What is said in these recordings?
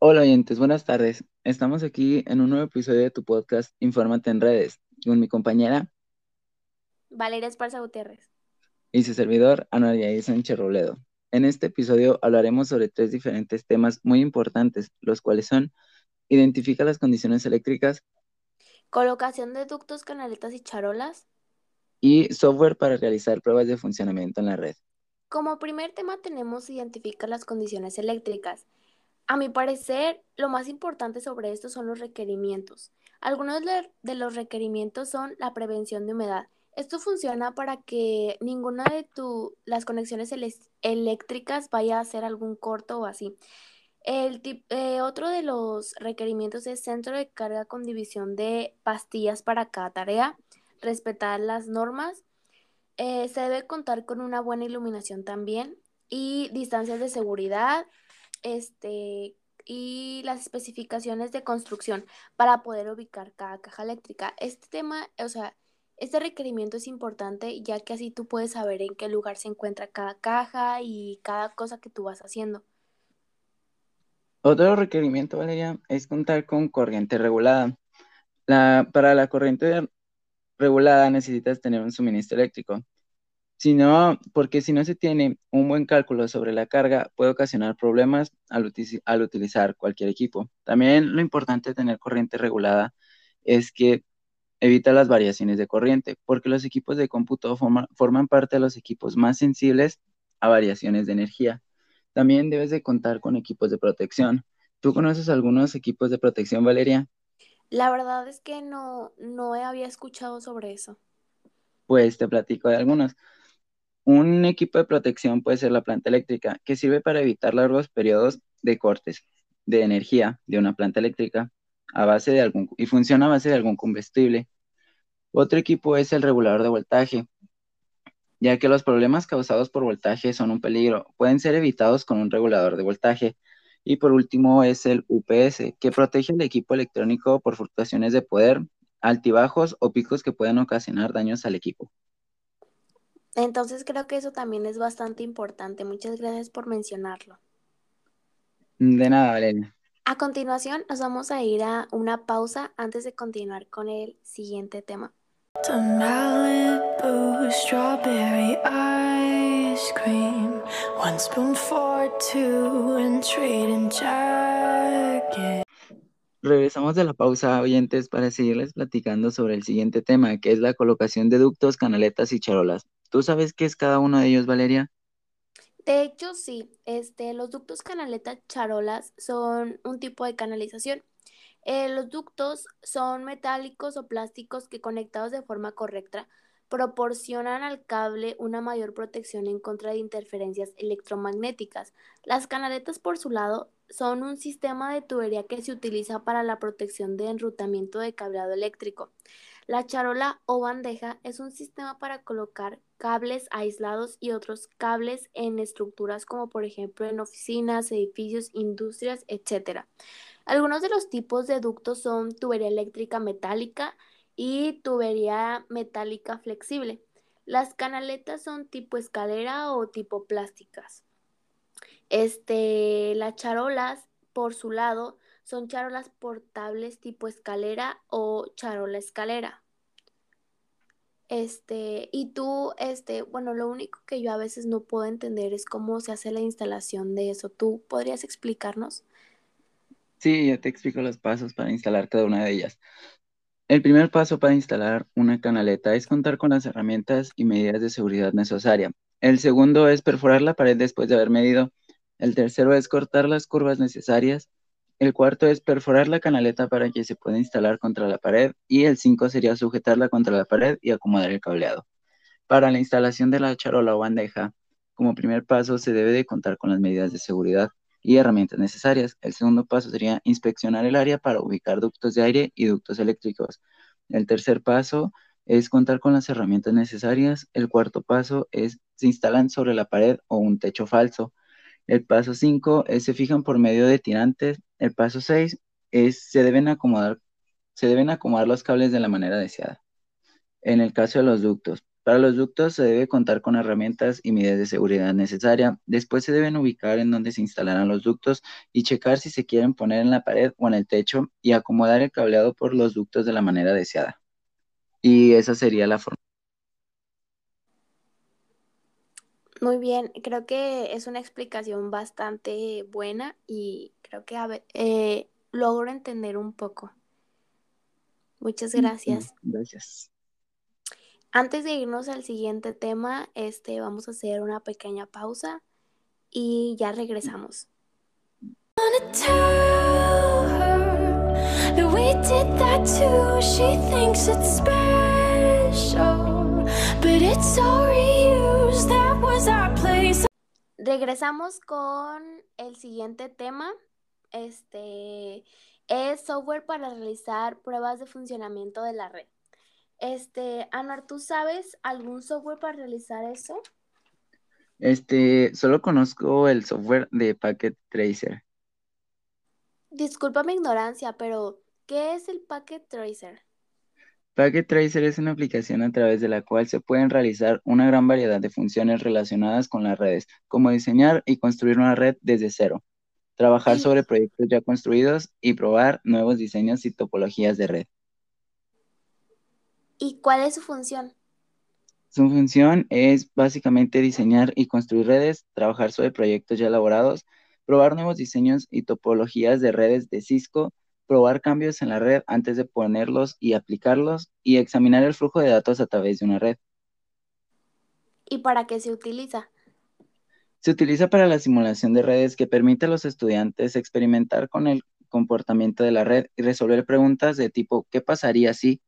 Hola oyentes, buenas tardes. Estamos aquí en un nuevo episodio de tu podcast Infórmate en redes con mi compañera Valeria Esparza Gutiérrez. y su servidor Ana Sánchez Robledo. En este episodio hablaremos sobre tres diferentes temas muy importantes, los cuales son identifica las condiciones eléctricas Colocación de ductos, canaletas y charolas. y software para realizar pruebas de funcionamiento en la red. Como primer tema tenemos identificar las condiciones eléctricas. A mi parecer, lo más importante sobre esto son los requerimientos. Algunos de los requerimientos son la prevención de humedad. Esto funciona para que ninguna de tu, las conexiones eléctricas vaya a hacer algún corto o así. El eh, otro de los requerimientos es centro de carga con división de pastillas para cada tarea, respetar las normas, eh, se debe contar con una buena iluminación también y distancias de seguridad, este, y las especificaciones de construcción para poder ubicar cada caja eléctrica. Este tema, o sea, este requerimiento es importante ya que así tú puedes saber en qué lugar se encuentra cada caja y cada cosa que tú vas haciendo. Otro requerimiento, Valeria, es contar con corriente regulada. La, para la corriente regulada necesitas tener un suministro eléctrico. Si no, porque si no se tiene un buen cálculo sobre la carga, puede ocasionar problemas al, utilizar cualquier equipo. También lo importante de tener corriente regulada es que evita las variaciones de corriente, porque los equipos de cómputo forma- forman parte de los equipos más sensibles a variaciones de energía. También debes de contar con equipos de protección. ¿Tú conoces algunos equipos de protección, Valeria? La verdad es que no, no había escuchado sobre eso. Pues te platico de algunos. Un equipo de protección puede ser la planta eléctrica, que sirve para evitar largos periodos de cortes de energía de una planta eléctrica a base de algún, y funciona a base de algún combustible. Otro equipo es el regulador de voltaje, ya que los problemas causados por voltaje son un peligro. Pueden ser evitados con un regulador de voltaje. Y por último es el UPS, que protege el equipo electrónico por fluctuaciones de poder, altibajos o picos que pueden ocasionar daños al equipo. Entonces creo que eso también es bastante importante. Muchas gracias por mencionarlo. De nada, Valeria. A continuación, nos vamos a ir a una pausa antes de continuar con el siguiente tema. To Malibu, strawberry ice cream. One spoon for two and trading jacket. Regresamos de la pausa, oyentes, para seguirles platicando sobre el siguiente tema, que es la colocación de ductos, canaletas y charolas. ¿Tú sabes qué es cada uno de ellos, Valeria? De hecho, sí, este, los ductos canaletas charolas son un tipo de canalización. Eh, los ductos son metálicos o plásticos que conectados de forma correcta proporcionan al cable una mayor protección en contra de interferencias electromagnéticas. Las canaletas, por su lado, son un sistema de tubería que se utiliza para la protección de enrutamiento de cableado eléctrico. La charola o bandeja es un sistema para colocar cables aislados y otros cables en estructuras como por ejemplo en oficinas, edificios, industrias, etc. Algunos de los tipos de ductos son tubería eléctrica metálica y tubería metálica flexible. Las canaletas son tipo escalera o tipo plásticas. Este, las charolas, por su lado, son charolas portables tipo escalera o charola escalera. Este, y tú, este, bueno, lo único que yo a veces no puedo entender es cómo se hace la instalación de eso. ¿Tú podrías explicarnos? Sí, yo te explico los pasos para instalar cada una de ellas. El primer paso para instalar una canaleta es contar con las herramientas y medidas de seguridad necesarias. El segundo es perforar la pared después de haber medido. El tercero es cortar las curvas necesarias. El cuarto es perforar la canaleta para que se pueda instalar contra la pared. Y el cinco sería sujetarla contra la pared y acomodar el cableado. Para la instalación de la charola o bandeja, como primer paso se debe de contar con las medidas de seguridad y herramientas necesarias. El segundo paso sería inspeccionar el área para ubicar ductos de aire y ductos eléctricos. El tercer paso es contar con las herramientas necesarias. El cuarto paso es se instalan sobre la pared o un techo falso. El paso 5 es se fijan por medio de tirantes. El paso 6 es se deben acomodar se deben acomodar los cables de la manera deseada. En el caso de los ductos, Para los ductos se debe contar con herramientas y medidas de seguridad necesarias. Después se deben ubicar en donde se instalarán los ductos y checar si se quieren poner en la pared o en el techo y acomodar el cableado por los ductos de la manera deseada. Y esa sería la forma. Muy bien, creo que es una explicación bastante buena y creo que eh, logro entender un poco. Muchas gracias. Gracias. Antes de irnos al siguiente tema, este, vamos a hacer una pequeña pausa y ya regresamos. Regresamos con el siguiente tema. Este es software para realizar pruebas de funcionamiento de la red. Este, Anuar, ¿tú sabes algún software para realizar eso? Este, solo conozco el software de Packet Tracer. Disculpa mi ignorancia, pero ¿qué es el Packet Tracer? Packet Tracer es una aplicación a través de la cual se pueden realizar una gran variedad de funciones relacionadas con las redes, como diseñar y construir una red desde cero, trabajar sobre proyectos ya construidos y probar nuevos diseños y topologías de red. ¿Y cuál es su función? Su función es básicamente diseñar y construir redes, trabajar sobre proyectos ya elaborados, probar nuevos diseños y topologías de redes de Cisco, probar cambios en la red antes de ponerlos y aplicarlos y examinar el flujo de datos a través de una red. ¿Y para qué se utiliza? Se utiliza para la simulación de redes que permite a los estudiantes experimentar con el comportamiento de la red y resolver preguntas de tipo ¿qué pasaría si?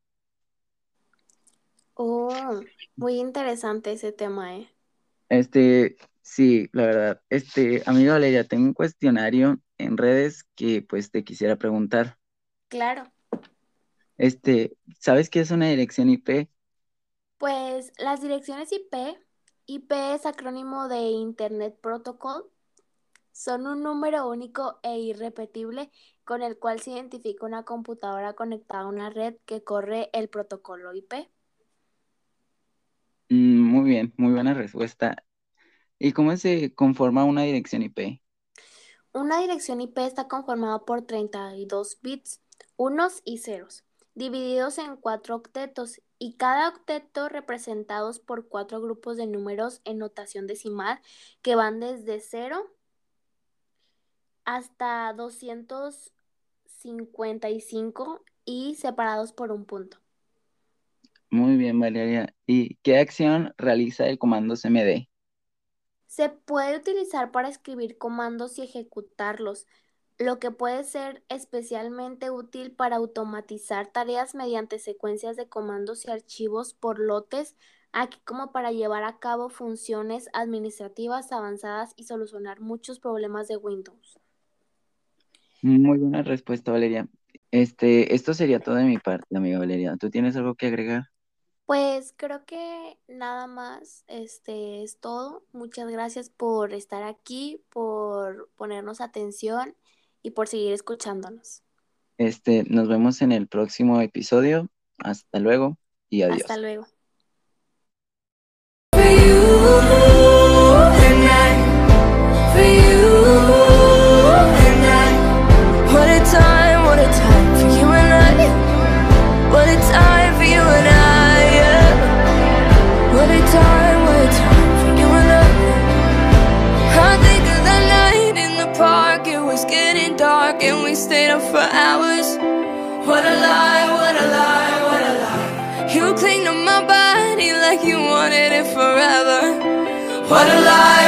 Oh, muy interesante ese tema, ¿eh? Este, sí, la verdad. Este, amiga Valeria, tengo un cuestionario en redes que pues te quisiera preguntar. Claro. Este, ¿sabes qué es una dirección IP? Pues las direcciones IP, IP es acrónimo de Internet Protocol, son un número único e irrepetible con el cual se identifica una computadora conectada a una red que corre el protocolo IP. Mm, muy bien, muy buena respuesta. ¿Y cómo se conforma una dirección IP? Una dirección IP está conformada por 32 bits, unos y ceros, divididos en cuatro octetos y cada octeto representados por cuatro grupos de números en notación decimal que van desde 0 hasta 255 y separados por un punto. Muy bien, Valeria. ¿Y qué acción realiza el comando CMD? Se puede utilizar para escribir comandos y ejecutarlos, lo que puede ser especialmente útil para automatizar tareas mediante secuencias de comandos y archivos por lotes, aquí como para llevar a cabo funciones administrativas avanzadas y solucionar muchos problemas de Windows. Muy buena respuesta, Valeria. Este, esto sería todo de mi parte, amiga Valeria. ¿Tú tienes algo que agregar? Pues creo que nada más, este es todo. Muchas gracias por estar aquí, por ponernos atención y por seguir escuchándonos. Este, nos vemos en el próximo episodio. Hasta luego y adiós. Hasta luego. and we stayed up for hours. What a lie, what a lie, what a lie. You cling to my body like you wanted it forever. What a lie.